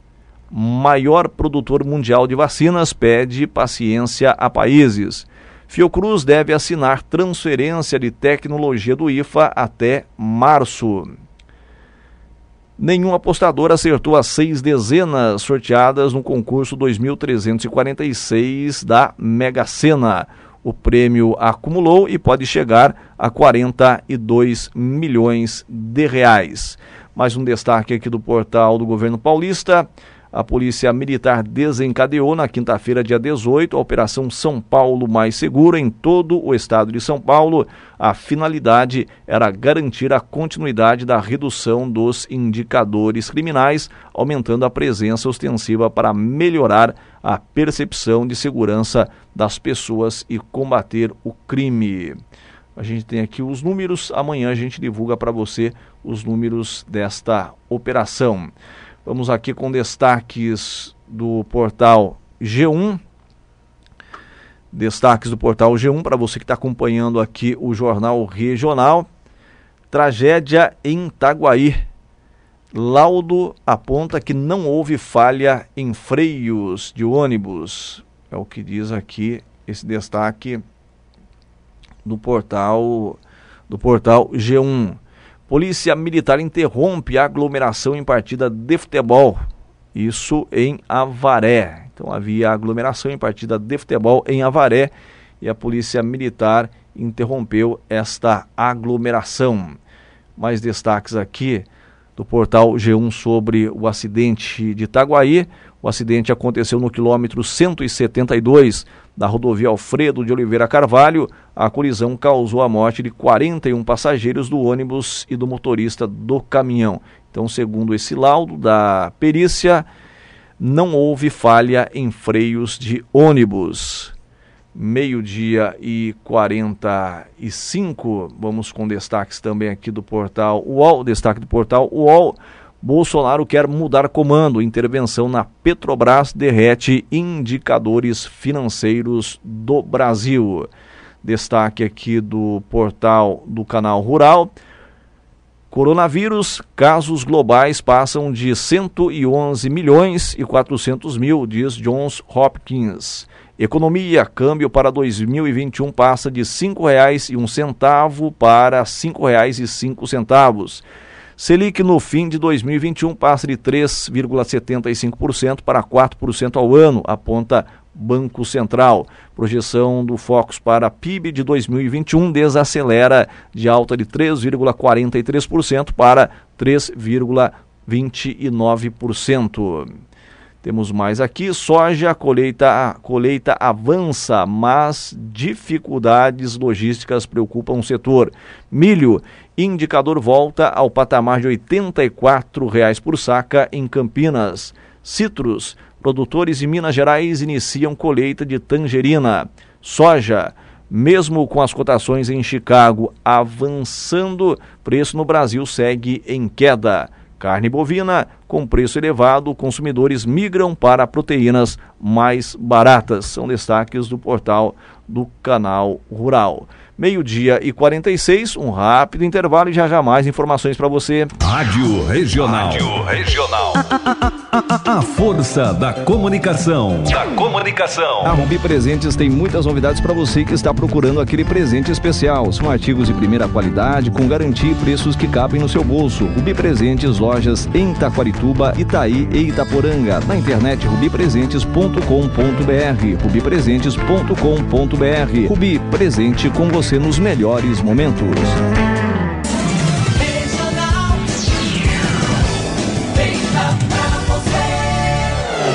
Maior produtor mundial de vacinas pede paciência a países. Fiocruz deve assinar transferência de tecnologia do IFA até março. Nenhum apostador acertou as seis dezenas sorteadas no concurso 2346 da Mega Sena. O prêmio acumulou e pode chegar a 42 milhões de reais. Mais um destaque aqui do portal do governo paulista. A Polícia Militar desencadeou na quinta-feira, dia 18, a Operação São Paulo Mais Seguro em todo o estado de São Paulo. A finalidade era garantir a continuidade da redução dos indicadores criminais, aumentando a presença ostensiva para melhorar a percepção de segurança das pessoas e combater o crime. A gente tem aqui os números, amanhã a gente divulga para você os números desta operação. Vamos aqui com destaques do portal G1. Destaques do portal G1 para você que está acompanhando aqui o jornal regional. Tragédia em Itaguaí. Laudo aponta que não houve falha em freios de ônibus. É o que diz aqui esse destaque do portal do portal G1. Polícia Militar interrompe a aglomeração em partida de futebol. Isso em Avaré. Então havia aglomeração em partida de futebol em Avaré e a Polícia Militar interrompeu esta aglomeração. Mais destaques aqui do portal G1 sobre o acidente de Itaguaí. O acidente aconteceu no quilômetro 172 da rodovia Alfredo de Oliveira Carvalho. A colisão causou a morte de 41 passageiros do ônibus e do motorista do caminhão. Então, segundo esse laudo da perícia, não houve falha em freios de ônibus meio-dia e 45. Vamos com destaques também aqui do portal UOL. Destaque do portal UOL. Bolsonaro quer mudar comando. Intervenção na Petrobras derrete indicadores financeiros do Brasil. Destaque aqui do portal do canal Rural. Coronavírus, casos globais passam de 111 milhões e 400 mil, diz Johns Hopkins. Economia, câmbio para 2021 passa de R$ 5,01 para R$ 5,05. Selic no fim de 2021 passa de 3,75% para 4% ao ano, aponta Banco Central. Projeção do Focus para PIB de 2021 desacelera de alta de 3,43% para 3,29%. Temos mais aqui, soja, colheita, colheita avança, mas dificuldades logísticas preocupam o setor. Milho, indicador volta ao patamar de R$ 84,00 por saca em Campinas. Citros, produtores em Minas Gerais iniciam colheita de tangerina. Soja, mesmo com as cotações em Chicago avançando, preço no Brasil segue em queda. Carne bovina, com preço elevado, consumidores migram para proteínas mais baratas. São destaques do portal do Canal Rural. Meio-dia e 46, um rápido intervalo e já já mais informações para você. Rádio Regional. Rádio Regional. A força da comunicação. Da comunicação. A Rubi Presentes tem muitas novidades para você que está procurando aquele presente especial. São artigos de primeira qualidade, com garantia e preços que cabem no seu bolso. Rubi Presentes, lojas em Taquarituba, Itaí e Itaporanga. Na internet rubipresentes.com.br. rubipresentes.com.br. Rubi presente com você nos melhores momentos.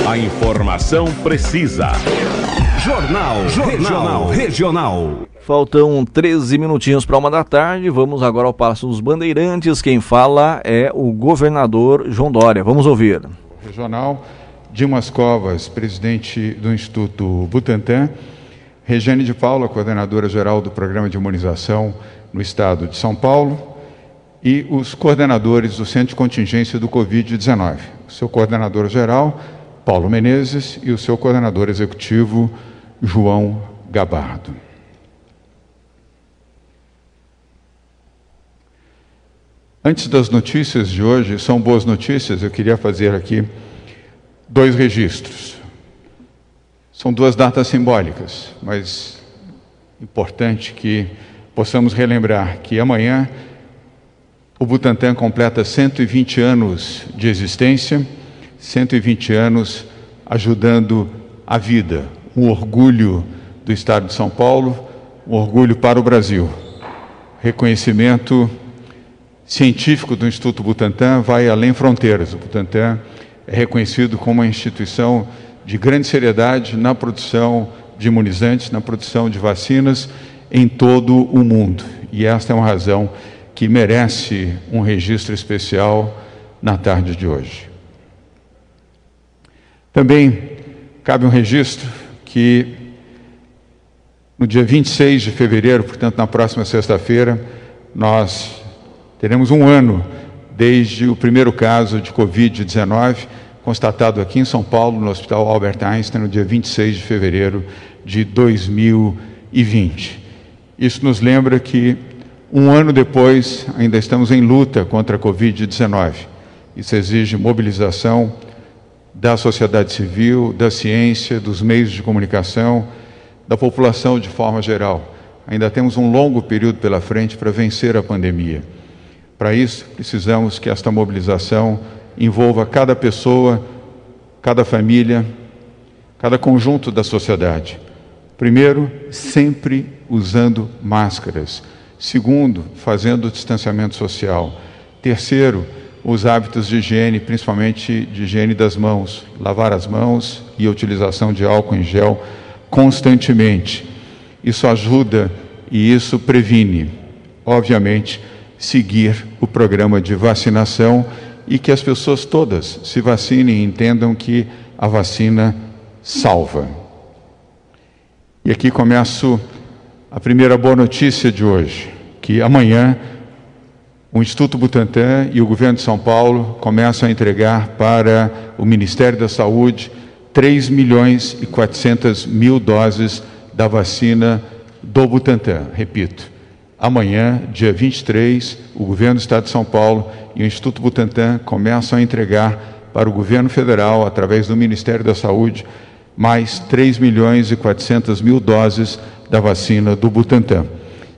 A informação precisa. Jornal, Jornal Regional. Faltam 13 minutinhos para uma da tarde. Vamos agora ao Passo dos Bandeirantes. Quem fala é o governador João Dória. Vamos ouvir. Regional, Dimas Covas, presidente do Instituto Butantan. Regiane de Paula, coordenadora geral do Programa de Imunização no Estado de São Paulo. E os coordenadores do Centro de Contingência do Covid-19. O seu coordenador geral, Paulo Menezes, e o seu coordenador executivo, João Gabardo. Antes das notícias de hoje, são boas notícias, eu queria fazer aqui dois registros. São duas datas simbólicas, mas importante que possamos relembrar que amanhã o Butantan completa 120 anos de existência, 120 anos ajudando a vida, um orgulho do Estado de São Paulo, um orgulho para o Brasil. Reconhecimento científico do Instituto Butantan vai além fronteiras. O Butantan é reconhecido como uma instituição de grande seriedade na produção de imunizantes, na produção de vacinas em todo o mundo. E esta é uma razão que merece um registro especial na tarde de hoje. Também cabe um registro que no dia 26 de fevereiro, portanto, na próxima sexta-feira, nós teremos um ano desde o primeiro caso de Covid-19 constatado aqui em São Paulo, no Hospital Albert Einstein, no dia 26 de fevereiro de 2020. Isso nos lembra que um ano depois ainda estamos em luta contra a Covid-19. Isso exige mobilização da sociedade civil, da ciência, dos meios de comunicação, da população de forma geral. Ainda temos um longo período pela frente para vencer a pandemia. Para isso, precisamos que esta mobilização envolva cada pessoa, cada família, cada conjunto da sociedade. Primeiro, sempre usando máscaras. Segundo, fazendo o distanciamento social. Terceiro, os hábitos de higiene, principalmente de higiene das mãos, lavar as mãos e a utilização de álcool em gel constantemente. Isso ajuda e isso previne. Obviamente, seguir o programa de vacinação e que as pessoas todas se vacinem e entendam que a vacina salva. E aqui começo a primeira boa notícia de hoje, que amanhã o Instituto Butantan e o governo de São Paulo começam a entregar para o Ministério da Saúde 3 milhões e 400 mil doses da vacina do Butantan. Repito, amanhã, dia 23, o governo do Estado de São Paulo e o Instituto Butantan começam a entregar para o governo federal, através do Ministério da Saúde, mais 3 milhões e 400 mil doses da vacina do Butantan.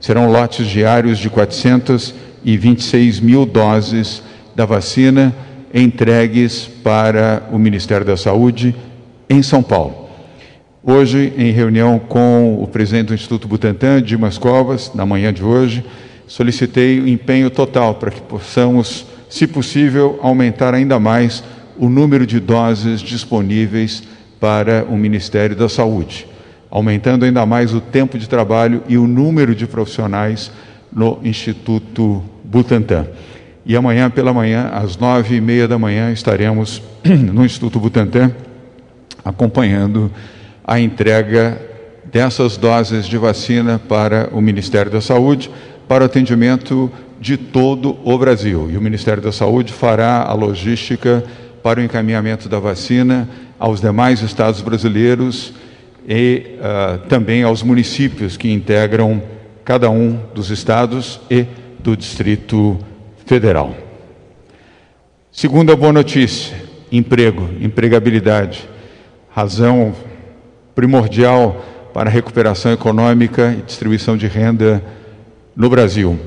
Serão lotes diários de 426 mil doses da vacina entregues para o Ministério da Saúde em São Paulo. Hoje, em reunião com o presidente do Instituto Butantan, Dimas Covas, na manhã de hoje, solicitei o empenho total para que possamos, se possível, aumentar ainda mais o número de doses disponíveis para o Ministério da Saúde, aumentando ainda mais o tempo de trabalho e o número de profissionais no Instituto Butantan. E amanhã pela manhã, às nove e meia da manhã, estaremos no Instituto Butantan acompanhando a entrega dessas doses de vacina para o Ministério da Saúde, para o atendimento de todo o Brasil. E o Ministério da Saúde fará a logística para o encaminhamento da vacina aos demais estados brasileiros e uh, também aos municípios que integram cada um dos estados e do Distrito Federal. Segunda boa notícia: emprego, empregabilidade, razão primordial para a recuperação econômica e distribuição de renda no Brasil.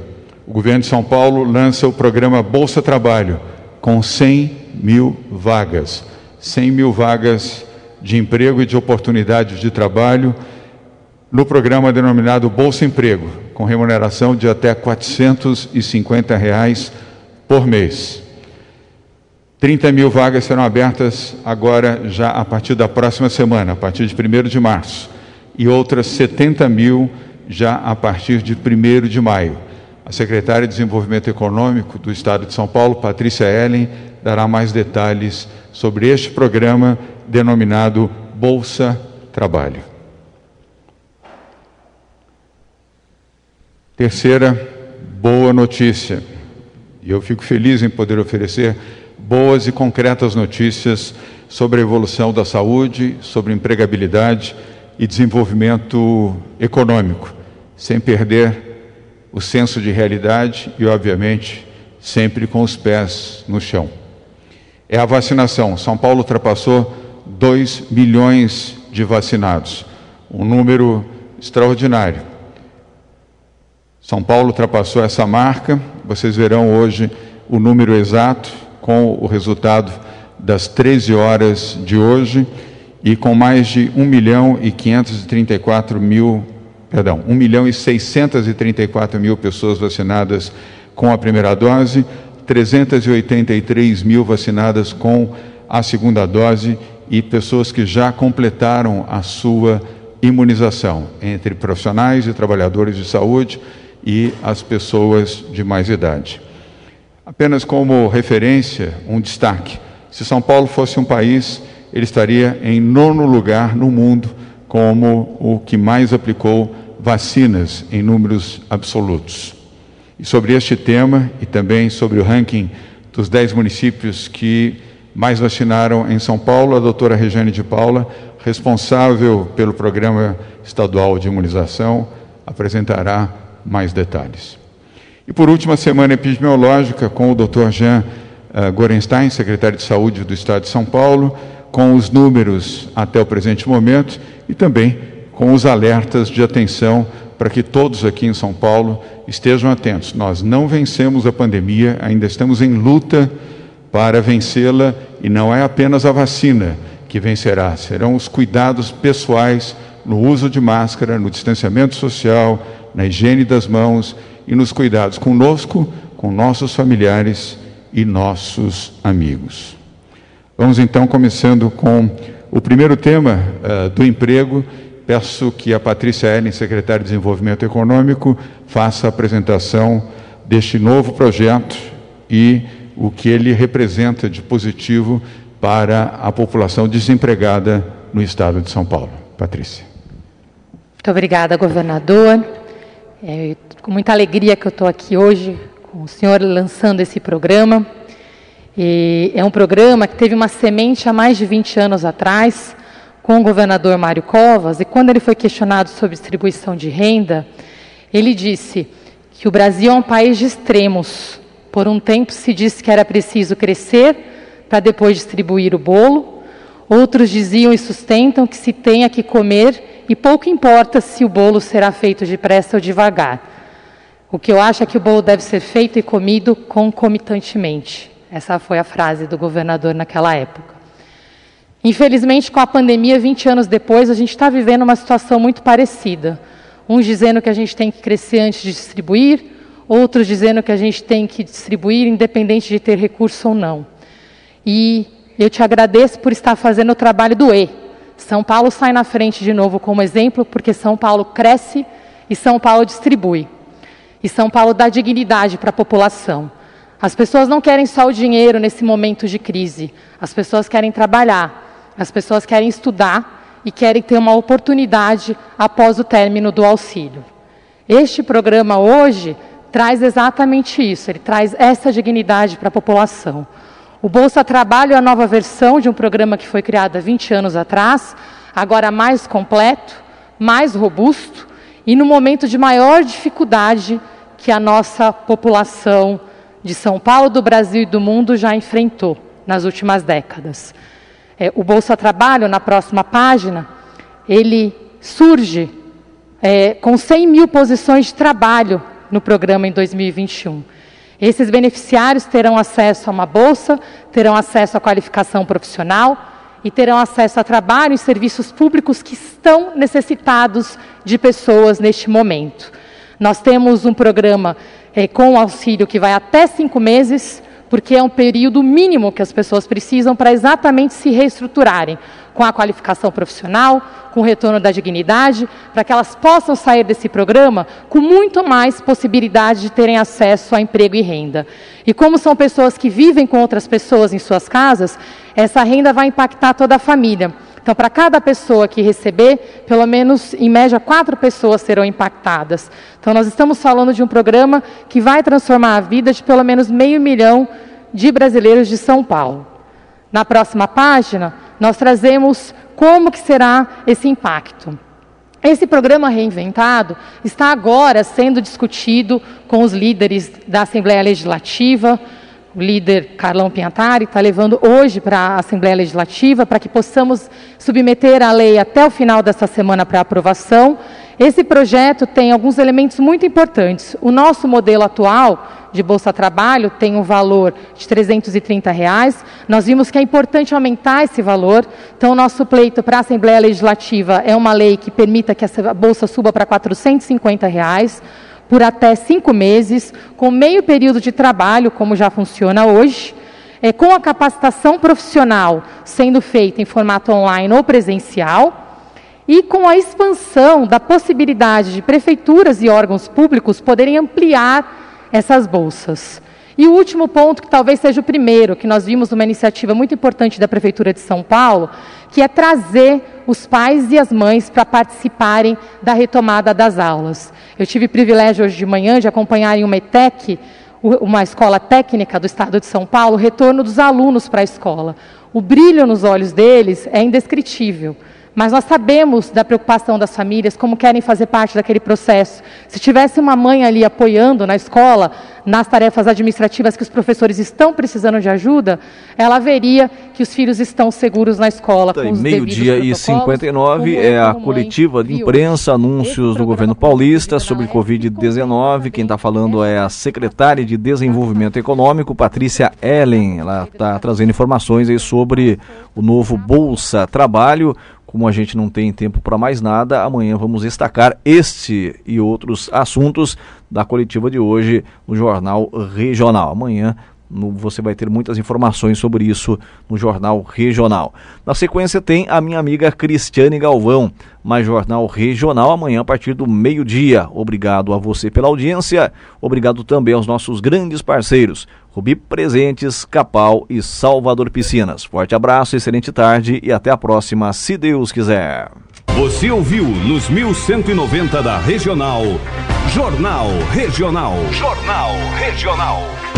O governo de São Paulo lança o programa Bolsa Trabalho, com 100 mil vagas. 100 mil vagas de emprego e de oportunidades de trabalho no programa denominado Bolsa Emprego, com remuneração de até 450 reais por mês. 30 mil vagas serão abertas agora, já a partir da próxima semana, a partir de 1 de março, e outras 70 mil já a partir de 1 de maio. A secretária de Desenvolvimento Econômico do Estado de São Paulo, Patrícia Ellen, dará mais detalhes sobre este programa denominado Bolsa Trabalho. Terceira boa notícia, e eu fico feliz em poder oferecer boas e concretas notícias sobre a evolução da saúde, sobre empregabilidade e desenvolvimento econômico, sem perder o senso de realidade e, obviamente, sempre com os pés no chão. É a vacinação. São Paulo ultrapassou 2 milhões de vacinados, um número extraordinário. São Paulo ultrapassou essa marca, vocês verão hoje o número exato, com o resultado das 13 horas de hoje e com mais de 1 milhão e 534 mil, perdão, 1 milhão e 634 mil pessoas vacinadas com a primeira dose, 383 mil vacinadas com a segunda dose e pessoas que já completaram a sua imunização, entre profissionais e trabalhadores de saúde e as pessoas de mais idade. Apenas como referência, um destaque: se São Paulo fosse um país, ele estaria em nono lugar no mundo como o que mais aplicou vacinas em números absolutos. E sobre este tema e também sobre o ranking dos dez municípios que mais vacinaram em São Paulo, a doutora Regiane de Paula, responsável pelo Programa Estadual de Imunização, apresentará mais detalhes. E por último, a semana epidemiológica com o Dr. Jean uh, Gorenstein, secretário de Saúde do Estado de São Paulo, com os números até o presente momento e também com os alertas de atenção para que todos aqui em São Paulo estejam atentos. Nós não vencemos a pandemia, ainda estamos em luta para vencê-la e não é apenas a vacina que vencerá, serão os cuidados pessoais no uso de máscara, no distanciamento social, na higiene das mãos e nos cuidados conosco, com nossos familiares e nossos amigos. Vamos então começando com o primeiro tema uh, do emprego. Peço que a Patrícia Ellen, secretária de Desenvolvimento Econômico, faça a apresentação deste novo projeto e o que ele representa de positivo para a população desempregada no estado de São Paulo. Patrícia. Muito obrigada, governador. É com muita alegria que eu estou aqui hoje com o senhor lançando esse programa. E é um programa que teve uma semente há mais de 20 anos atrás, com o governador Mário Covas, e quando ele foi questionado sobre distribuição de renda, ele disse que o Brasil é um país de extremos. Por um tempo se disse que era preciso crescer para depois distribuir o bolo. Outros diziam e sustentam que se tenha que comer e pouco importa se o bolo será feito depressa ou devagar. O que eu acho é que o bolo deve ser feito e comido concomitantemente. Essa foi a frase do governador naquela época. Infelizmente, com a pandemia, 20 anos depois, a gente está vivendo uma situação muito parecida. Uns dizendo que a gente tem que crescer antes de distribuir, outros dizendo que a gente tem que distribuir independente de ter recurso ou não. E eu te agradeço por estar fazendo o trabalho do E. São Paulo sai na frente de novo como exemplo, porque São Paulo cresce e São Paulo distribui. E São Paulo dá dignidade para a população. As pessoas não querem só o dinheiro nesse momento de crise. As pessoas querem trabalhar, as pessoas querem estudar e querem ter uma oportunidade após o término do auxílio. Este programa hoje traz exatamente isso, ele traz essa dignidade para a população. O Bolsa Trabalho é a nova versão de um programa que foi criado há 20 anos atrás, agora mais completo, mais robusto e no momento de maior dificuldade que a nossa população de São Paulo, do Brasil e do mundo já enfrentou nas últimas décadas. É, o Bolsa Trabalho, na próxima página, ele surge é, com 100 mil posições de trabalho no programa em 2021. Esses beneficiários terão acesso a uma bolsa, terão acesso à qualificação profissional e terão acesso a trabalho e serviços públicos que estão necessitados de pessoas neste momento. Nós temos um programa é, com auxílio que vai até cinco meses, porque é um período mínimo que as pessoas precisam para exatamente se reestruturarem com a qualificação profissional, com o retorno da dignidade, para que elas possam sair desse programa com muito mais possibilidade de terem acesso a emprego e renda. E como são pessoas que vivem com outras pessoas em suas casas, essa renda vai impactar toda a família. Então, para cada pessoa que receber, pelo menos, em média, quatro pessoas serão impactadas. Então, nós estamos falando de um programa que vai transformar a vida de pelo menos meio milhão de brasileiros de São Paulo. Na próxima página, nós trazemos como que será esse impacto. Esse programa reinventado está agora sendo discutido com os líderes da Assembleia Legislativa, o líder Carlão Piantari está levando hoje para a Assembleia Legislativa para que possamos submeter a lei até o final dessa semana para aprovação. Esse projeto tem alguns elementos muito importantes. O nosso modelo atual de Bolsa Trabalho tem um valor de 330 reais. Nós vimos que é importante aumentar esse valor. Então, nosso pleito para a Assembleia Legislativa é uma lei que permita que essa bolsa suba para 450 reais por até cinco meses, com meio período de trabalho, como já funciona hoje, é, com a capacitação profissional sendo feita em formato online ou presencial, e com a expansão da possibilidade de prefeituras e órgãos públicos poderem ampliar essas bolsas. E o último ponto, que talvez seja o primeiro, que nós vimos numa iniciativa muito importante da Prefeitura de São Paulo, que é trazer os pais e as mães para participarem da retomada das aulas. Eu tive o privilégio hoje de manhã de acompanhar em uma ETEC, uma escola técnica do estado de São Paulo, o retorno dos alunos para a escola. O brilho nos olhos deles é indescritível. Mas nós sabemos da preocupação das famílias, como querem fazer parte daquele processo. Se tivesse uma mãe ali apoiando na escola, nas tarefas administrativas que os professores estão precisando de ajuda, ela veria que os filhos estão seguros na escola. Tá meio-dia e 59 é a coletiva de imprensa, anúncios do governo paulista sobre Covid-19. Quem está falando é a secretária de Desenvolvimento Econômico, Patrícia Ellen. Ela está trazendo informações aí sobre o novo Bolsa Trabalho. Como a gente não tem tempo para mais nada, amanhã vamos destacar este e outros assuntos da coletiva de hoje no Jornal Regional. Amanhã no, você vai ter muitas informações sobre isso no Jornal Regional. Na sequência tem a minha amiga Cristiane Galvão, mais Jornal Regional amanhã a partir do meio-dia. Obrigado a você pela audiência, obrigado também aos nossos grandes parceiros, Rubi Presentes, Capal e Salvador Piscinas. Forte abraço, excelente tarde e até a próxima, se Deus quiser. Você ouviu nos 1190 da Regional, Jornal Regional. Jornal Regional.